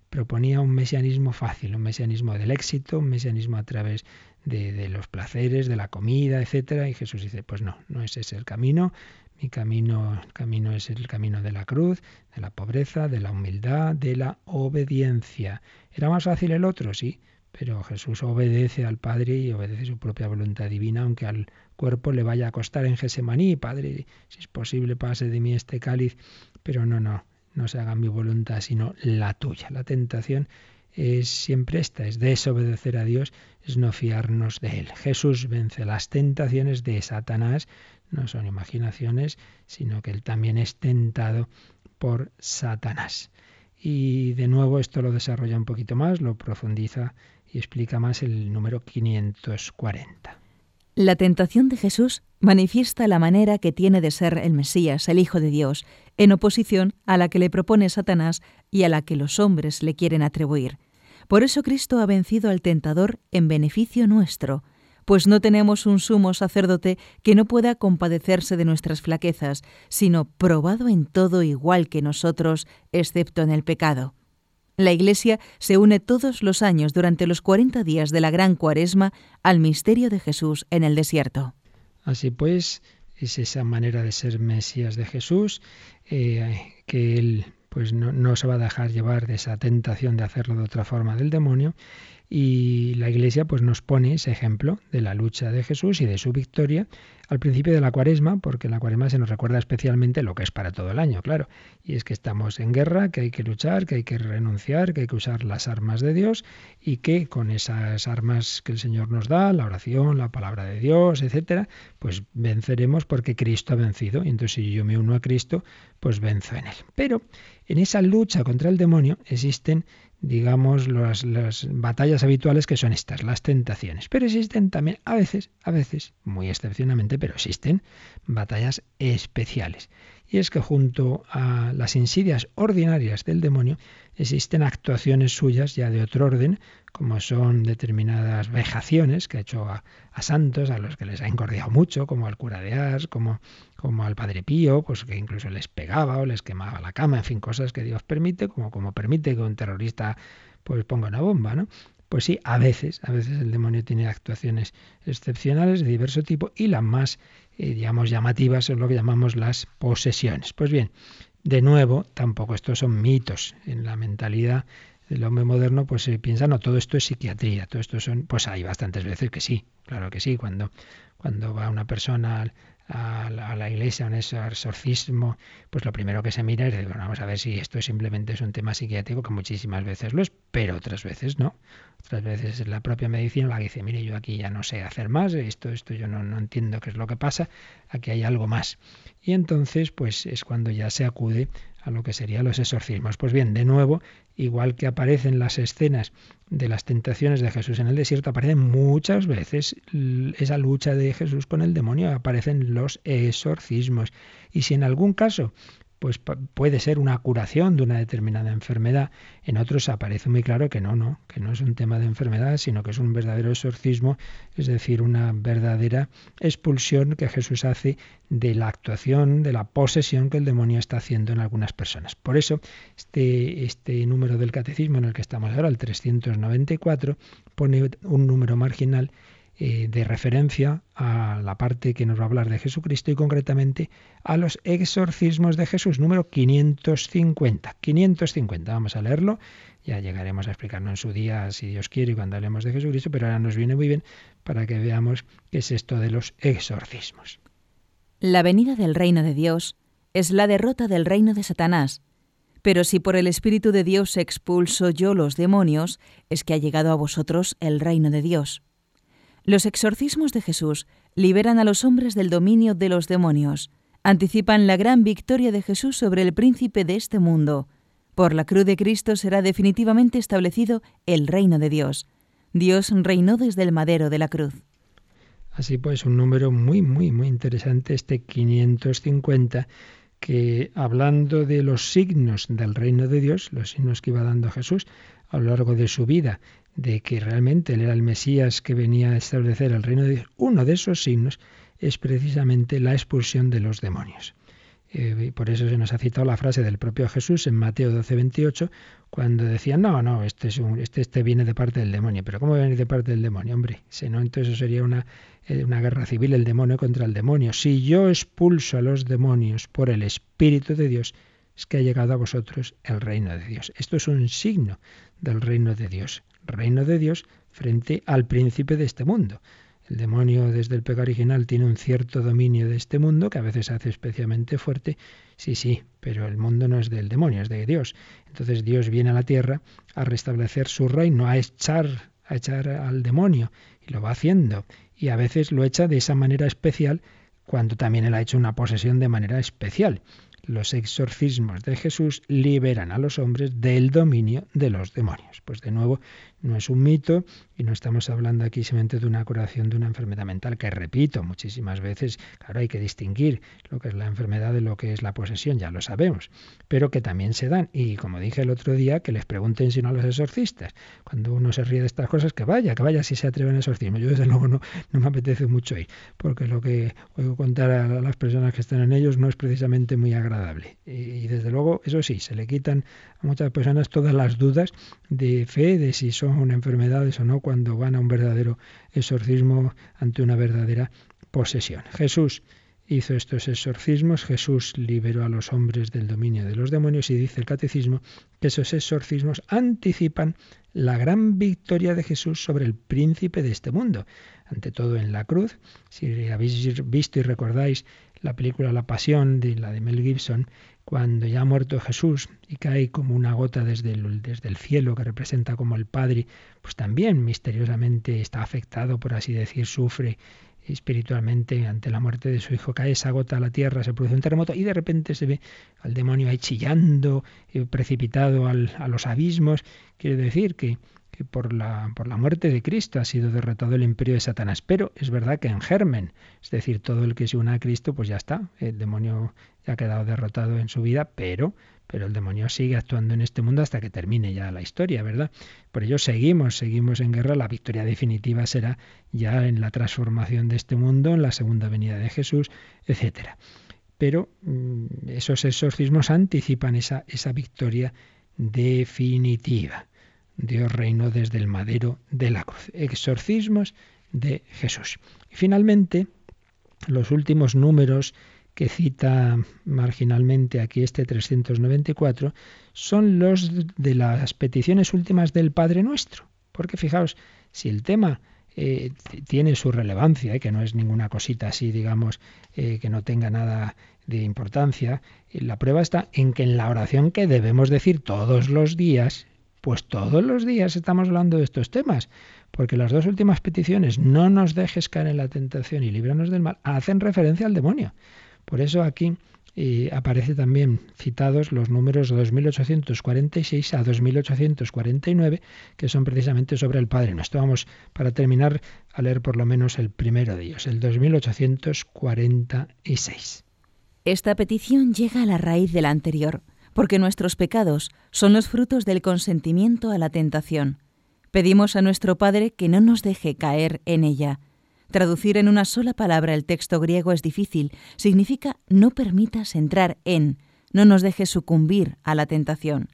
Proponía un mesianismo fácil, un mesianismo del éxito, un mesianismo a través de, los placeres, de la comida, etcétera, y Jesús dice, pues no, no ese es el camino, mi camino, el camino es el camino de la cruz, de la pobreza, de la humildad, de la obediencia. ¿Era más fácil el otro? Sí, pero Jesús obedece al Padre y obedece su propia voluntad divina, aunque al cuerpo le vaya a costar en Gesemaní, Padre, si es posible pase de mí este cáliz, pero no, no, no se haga mi voluntad, sino la tuya. La tentación es siempre esta, es desobedecer a Dios, es no fiarnos de Él. Jesús vence las tentaciones de Satanás, no son imaginaciones, sino que Él también es tentado por Satanás. Y de nuevo esto lo desarrolla un poquito más, lo profundiza y explica más el número 540. La tentación de Jesús manifiesta la manera que tiene de ser el Mesías, el Hijo de Dios, en oposición a la que le propone Satanás y a la que los hombres le quieren atribuir. Por eso Cristo ha vencido al tentador en beneficio nuestro, pues no tenemos un sumo sacerdote que no pueda compadecerse de nuestras flaquezas, sino probado en todo igual que nosotros, excepto en el pecado. La Iglesia se une todos los años durante los cuarenta días de la Gran Cuaresma al misterio de Jesús en el desierto. Así pues, es esa manera de ser Mesías de Jesús, eh, que Él pues no, no se va a dejar llevar de esa tentación de hacerlo de otra forma del demonio, y la Iglesia pues nos pone ese ejemplo de la lucha de Jesús y de su victoria al principio de la cuaresma, porque en la cuaresma se nos recuerda especialmente lo que es para todo el año, claro, y es que estamos en guerra, que hay que luchar, que hay que renunciar, que hay que usar las armas de Dios y que con esas armas que el Señor nos da, la oración, la palabra de Dios, etcétera, pues venceremos porque Cristo ha vencido. Y entonces si yo me uno a Cristo, pues venzo en él. Pero en esa lucha contra el demonio existen digamos, las, las, batallas habituales que son estas, las tentaciones. Pero existen también, a veces, a veces, muy excepcionalmente, pero existen batallas especiales. Y es que junto a las insidias ordinarias del demonio existen actuaciones suyas ya de otro orden, como son determinadas vejaciones que ha hecho a, santos, a los que les ha encordiado mucho, como al cura de Ars, como, como al Padre Pío, pues que incluso les pegaba o les quemaba la cama, en fin, cosas que Dios permite, como, como permite que un terrorista pues ponga una bomba, ¿no? Pues sí, a veces, a veces el demonio tiene actuaciones excepcionales de diverso tipo y las más, eh, digamos, llamativas son lo que llamamos las posesiones. Pues bien, de nuevo, tampoco estos son mitos. En la mentalidad del hombre moderno, pues se piensa, no, todo esto es psiquiatría, todo esto son, pues hay bastantes veces que sí, claro que sí, cuando, cuando va una persona a la, iglesia, un exorcismo, pues lo primero que se mira es, bueno, vamos a ver si esto simplemente es un tema psiquiátrico, que muchísimas veces lo es, pero otras veces no. Otras veces es la propia medicina la que dice, mire, yo aquí ya no sé hacer más, esto, esto yo no, no entiendo qué es lo que pasa, aquí hay algo más. Y entonces, pues es cuando ya se acude a lo que serían los exorcismos. Pues bien, de nuevo, igual que aparecen las escenas de las tentaciones de Jesús en el desierto, aparecen muchas veces esa lucha de Jesús con el demonio, aparecen los exorcismos. Y si en algún caso pues puede ser una curación de una determinada enfermedad. En otros aparece muy claro que no, no, que no es un tema de enfermedad, sino que es un verdadero exorcismo, es decir, una verdadera expulsión que Jesús hace de la actuación, de la posesión que el demonio está haciendo en algunas personas. Por eso, este, este número del catecismo en el que estamos ahora, el 394, pone un número marginal eh, de referencia a la parte que nos va a hablar de Jesucristo y concretamente a los exorcismos de Jesús, número 550. 550, vamos a leerlo, ya llegaremos a explicarlo en su día, si Dios quiere, y cuando hablemos de Jesucristo, pero ahora nos viene muy bien para que veamos qué es esto de los exorcismos. La venida del reino de Dios es la derrota del reino de Satanás. Pero si por el Espíritu de Dios expulso yo los demonios, es que ha llegado a vosotros el reino de Dios. Los exorcismos de Jesús liberan a los hombres del dominio de los demonios, anticipan la gran victoria de Jesús sobre el príncipe de este mundo. Por la cruz de Cristo será definitivamente establecido el reino de Dios. Dios reinó desde el madero de la cruz. Así pues, un número muy, muy, muy interesante, este 550, que hablando de los signos del reino de Dios, los signos que iba dando Jesús a lo largo de su vida de que realmente él era el Mesías que venía a establecer el reino de Dios, uno de esos signos es precisamente la expulsión de los demonios. Eh, por eso se nos ha citado la frase del propio Jesús en Mateo 12, 28, cuando decía, no, no, este, es este, este viene de parte del demonio. Pero ¿cómo viene de parte del demonio? Hombre, si no, entonces sería eh, una guerra civil, el demonio contra el demonio. Si yo expulso a los demonios por el Espíritu de Dios, es que ha llegado a vosotros el reino de Dios. Esto es un signo del reino de Dios reino de Dios frente al príncipe de este mundo. El demonio desde el pecado original tiene un cierto dominio de este mundo que a veces hace especialmente fuerte. Sí, sí, pero el mundo no es del demonio, es de Dios. Entonces Dios viene a la tierra a restablecer su reino, a echar, a echar al demonio y lo va haciendo. Y a veces lo echa de esa manera especial cuando también él ha hecho una posesión de manera especial. Los exorcismos de Jesús liberan a los hombres del dominio de los demonios. Pues de nuevo, no es un mito y no estamos hablando aquí simplemente de una curación de una enfermedad mental, que repito, muchísimas veces, claro, hay que distinguir lo que es la enfermedad de lo que es la posesión, ya lo sabemos, pero que también se dan. Y como dije el otro día, que les pregunten si no a los exorcistas. Cuando uno se ríe de estas cosas, que vaya, que vaya si se atreven a exorcismo. Yo desde luego no, no me apetece mucho ir, porque lo que oigo contar a las personas que están en ellos no es precisamente muy agradable. Y, desde luego, eso sí, se le quitan a muchas personas todas las dudas de fe, de si son enfermedades o no, cuando van a un verdadero exorcismo ante una verdadera posesión. Jesús hizo estos exorcismos, Jesús liberó a los hombres del dominio de los demonios y dice el catecismo que esos exorcismos anticipan la gran victoria de Jesús sobre el príncipe de este mundo. Ante todo en la cruz, si habéis visto y recordáis la película La Pasión de la de Mel Gibson, cuando ya ha muerto Jesús y cae como una gota desde el, cielo que representa como el Padre, pues también misteriosamente está afectado, por así decir, sufre espiritualmente ante la muerte de su hijo, cae esa gota a la tierra, se produce un terremoto y de repente se ve al demonio ahí chillando, eh, precipitado a los abismos. Quiere decir que que por la, por la muerte de Cristo ha sido derrotado el imperio de Satanás. Pero es verdad que en germen, es decir, todo el que se una a Cristo, pues ya está, el demonio ya ha quedado derrotado en su vida, pero, pero el demonio sigue actuando en este mundo hasta que termine ya la historia, ¿verdad? Por ello seguimos, seguimos en guerra, la victoria definitiva será ya en la transformación de este mundo, en la segunda venida de Jesús, etcétera. Pero mm, esos exorcismos anticipan esa, esa victoria definitiva. Dios reinó desde el madero de la cruz. Exorcismos de Jesús. Y finalmente, los últimos números que cita marginalmente aquí este 394 son los de las peticiones últimas del Padre Nuestro. Porque fijaos, si el tema eh, tiene su relevancia, y que no es ninguna cosita así, digamos, eh, que no tenga nada de importancia, la prueba está en que en la oración que debemos decir todos los días, pues todos los días estamos hablando de estos temas, porque las dos últimas peticiones, no nos dejes caer en la tentación y líbranos del mal, hacen referencia al demonio. Por eso aquí eh, aparece también citados los números 2846 a 2849, que son precisamente sobre el Padre Nuestro. Vamos, para terminar, a leer por lo menos el primero de ellos, el 2846. Esta petición llega a la raíz de la anterior porque nuestros pecados son los frutos del consentimiento a la tentación. Pedimos a nuestro Padre que no nos deje caer en ella. Traducir en una sola palabra el texto griego es difícil. Significa no permitas entrar en, no nos dejes sucumbir a la tentación.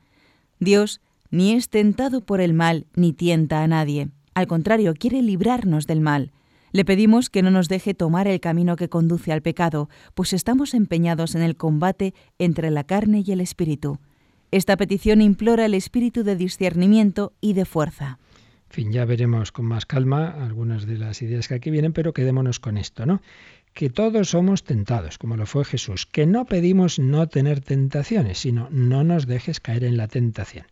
Dios ni es tentado por el mal ni tienta a nadie. Al contrario, quiere librarnos del mal. Le pedimos que no nos deje tomar el camino que conduce al pecado, pues estamos empeñados en el combate entre la carne y el espíritu. Esta petición implora el espíritu de discernimiento y de fuerza. En fin, ya veremos con más calma algunas de las ideas que aquí vienen, pero quedémonos con esto, ¿no? Que todos somos tentados, como lo fue Jesús, que no pedimos no tener tentaciones, sino no nos dejes caer en la tentación.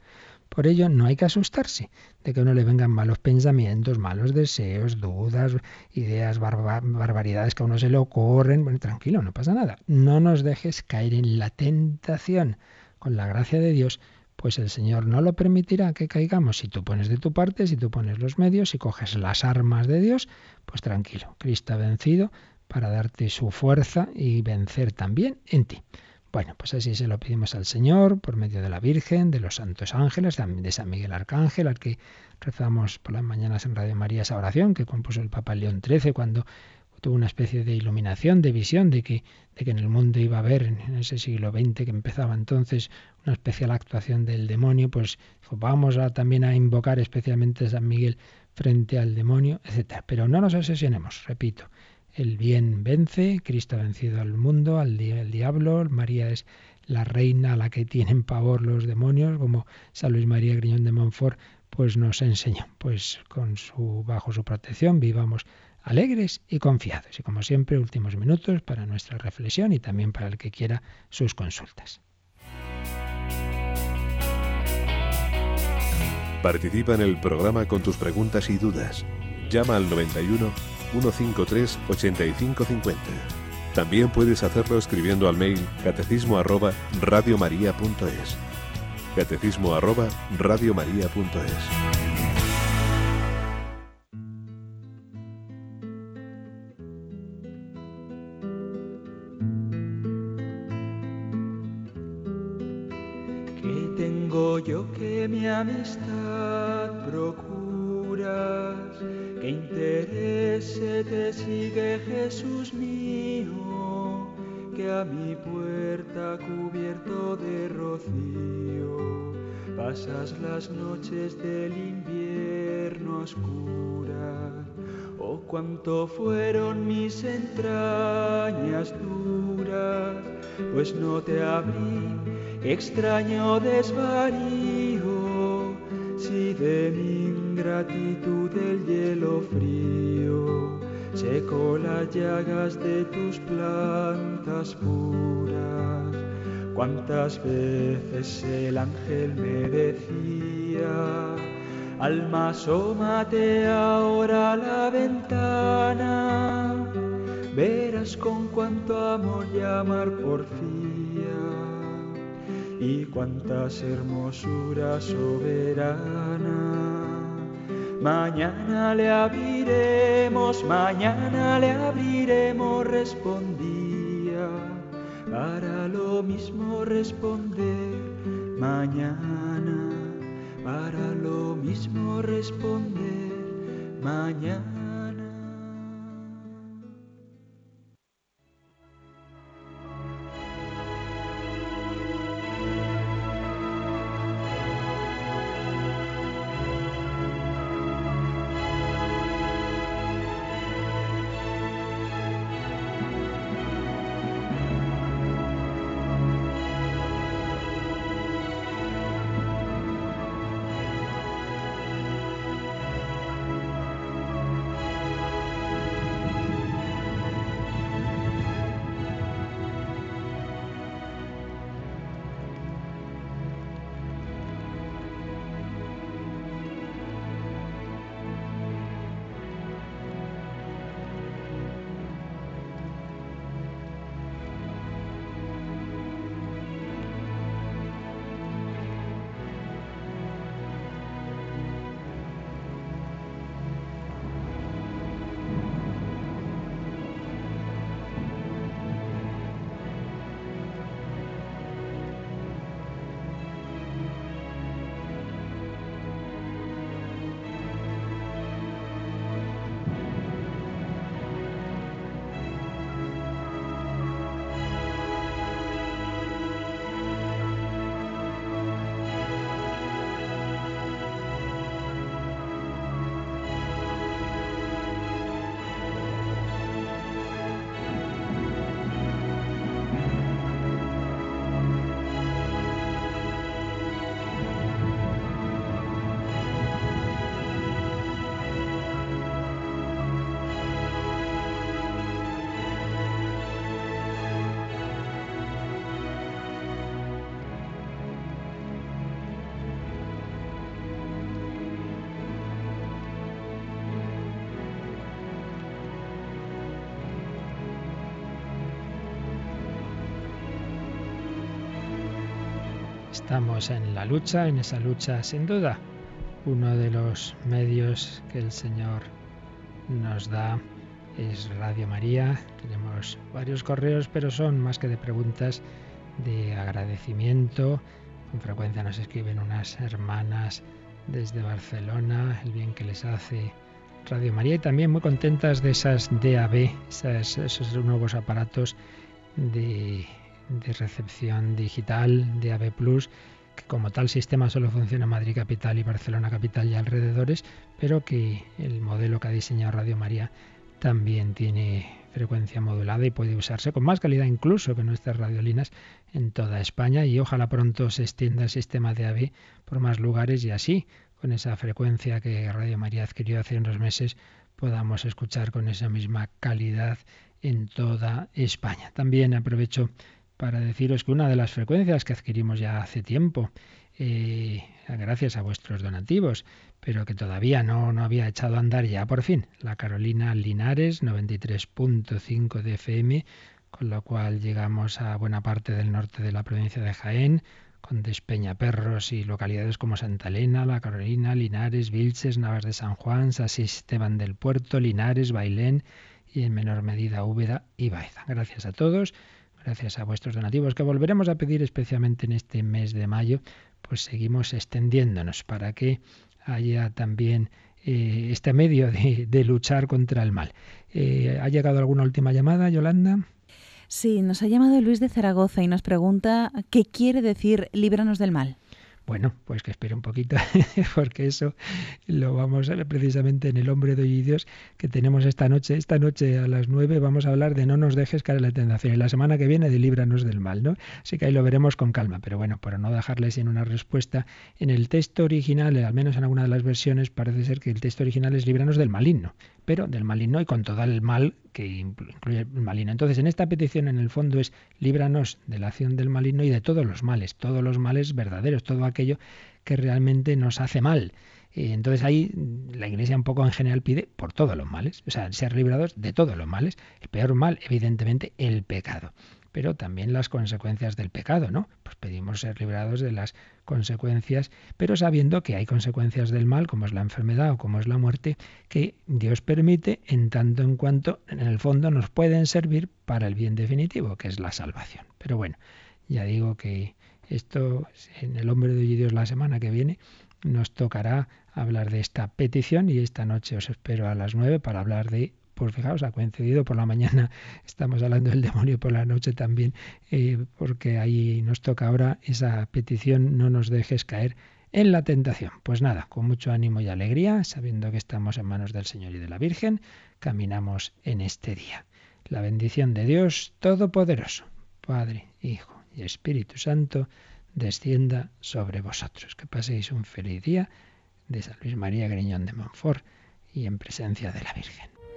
Por ello, no hay que asustarse de que a uno le vengan malos pensamientos, malos deseos, dudas, ideas, barbaridades que a uno se le ocurren. Bueno, tranquilo, no pasa nada. No nos dejes caer en la tentación. Con la gracia de Dios, pues el Señor no lo permitirá que caigamos. Si tú pones de tu parte, si tú pones los medios, si coges las armas de Dios, pues tranquilo. Cristo ha vencido para darte su fuerza y vencer también en ti. Bueno, pues así se lo pedimos al Señor por medio de la Virgen, de los santos ángeles, de San Miguel Arcángel, al que rezamos por las mañanas en Radio María esa oración que compuso el Papa León XIII cuando tuvo una especie de iluminación, de visión de que, de que en el mundo iba a haber, en ese siglo XX que empezaba entonces, una especial actuación del demonio, pues vamos también a invocar especialmente a San Miguel frente al demonio, etc. Pero no nos obsesionemos, repito, el bien vence, Cristo ha vencido al mundo, al diablo, María es la reina a la que tienen pavor los demonios, como San Luis María Griñón de Montfort pues nos enseñó. Pues con su bajo su protección vivamos alegres y confiados. Y como siempre, últimos minutos para nuestra reflexión y también para el que quiera sus consultas. Participa en el programa con tus preguntas y dudas. Llama al 91 153 8550. También puedes hacerlo escribiendo al mail catecismo arroba radiomaria.es. Catecismo arroba radiomaria.es. yo que mi amistad procuras, interese te sigue Jesús mío, que a mi puerta cubierto de rocío, pasas las noches del invierno oscuras. Oh, cuánto fueron mis entrañas duras, pues no te abrí extraño desvarío, si de mi ingratitud el hielo frío secó las llagas de tus plantas puras. Cuántas veces el ángel me decía, alma asómate ahora a la ventana, verás con cuánto amor llamar por fin y cuántas hermosuras soberana. Mañana le abriremos, mañana le abriremos, respondía, para lo mismo responder, mañana, para lo mismo responder, mañana. Estamos en la lucha, en esa lucha sin duda. Uno de los medios que el Señor nos da es Radio María. Tenemos varios correos, pero son más que de preguntas de agradecimiento. Con frecuencia nos escriben unas hermanas desde Barcelona, el bien que les hace Radio María y también muy contentas de esas DAB, esos nuevos aparatos de de recepción digital de AB Plus, que como tal sistema solo funciona en Madrid Capital y Barcelona Capital y alrededores, pero que el modelo que ha diseñado Radio María también tiene frecuencia modulada y puede usarse con más calidad incluso que nuestras radiolinas en toda España y ojalá pronto se extienda el sistema de AB por más lugares y así, con esa frecuencia que Radio María adquirió hace unos meses, podamos escuchar con esa misma calidad en toda España. También aprovecho para deciros que una de las frecuencias que adquirimos ya hace tiempo, eh, gracias a vuestros donativos, pero que todavía no, no había echado a andar ya por fin, la Carolina Linares 93.5 de FM, con lo cual llegamos a buena parte del norte de la provincia de Jaén, con Despeñaperros y localidades como Santa Elena, La Carolina, Linares, Vilches, Navas de San Juan, San Esteban del Puerto, Linares, Bailén y en menor medida Úbeda y Baeza. Gracias a todos, gracias a vuestros donativos que volveremos a pedir especialmente en este mes de mayo, pues seguimos extendiéndonos para que haya también eh, este medio de, luchar contra el mal. Eh, ¿Ha llegado alguna última llamada, Yolanda? Sí, nos ha llamado Luis de Zaragoza y nos pregunta qué quiere decir líbranos del mal. Bueno, pues que espere un poquito, porque eso lo vamos a ver precisamente en el hombre de hoy Dios que tenemos esta noche. Esta noche a las nueve vamos a hablar de no nos dejes caer en la tentación. Y la semana que viene de líbranos del mal, ¿no? Así que ahí lo veremos con calma. Pero bueno, para no dejarle sin una respuesta, en el texto original, al menos en alguna de las versiones, parece ser que el texto original es líbranos del maligno pero del maligno y con todo el mal que incluye el maligno. Entonces, en esta petición, en el fondo, es líbranos de la acción del maligno y de todos los males, todos los males verdaderos, todo aquello que realmente nos hace mal. Entonces ahí la Iglesia un poco en general pide por todos los males, o sea, ser librados de todos los males. El peor mal, evidentemente, el pecado pero también las consecuencias del pecado, ¿no? Pues pedimos ser librados de las consecuencias, pero sabiendo que hay consecuencias del mal, como es la enfermedad o como es la muerte, que Dios permite en tanto en cuanto en el fondo nos pueden servir para el bien definitivo, que es la salvación. Pero bueno, ya digo que esto en el hombre de Dios la semana que viene nos tocará hablar de esta petición y esta noche os espero a las nueve para hablar de pues fijaos, ha coincidido por la mañana, estamos hablando del demonio por la noche también, eh, porque ahí nos toca ahora esa petición, no nos dejes caer en la tentación. Pues nada, con mucho ánimo y alegría, sabiendo que estamos en manos del Señor y de la Virgen, caminamos en este día. La bendición de Dios Todopoderoso, Padre, Hijo y Espíritu Santo, descienda sobre vosotros. Que paséis un feliz día de San Luis María Griñón de Montfort y en presencia de la Virgen.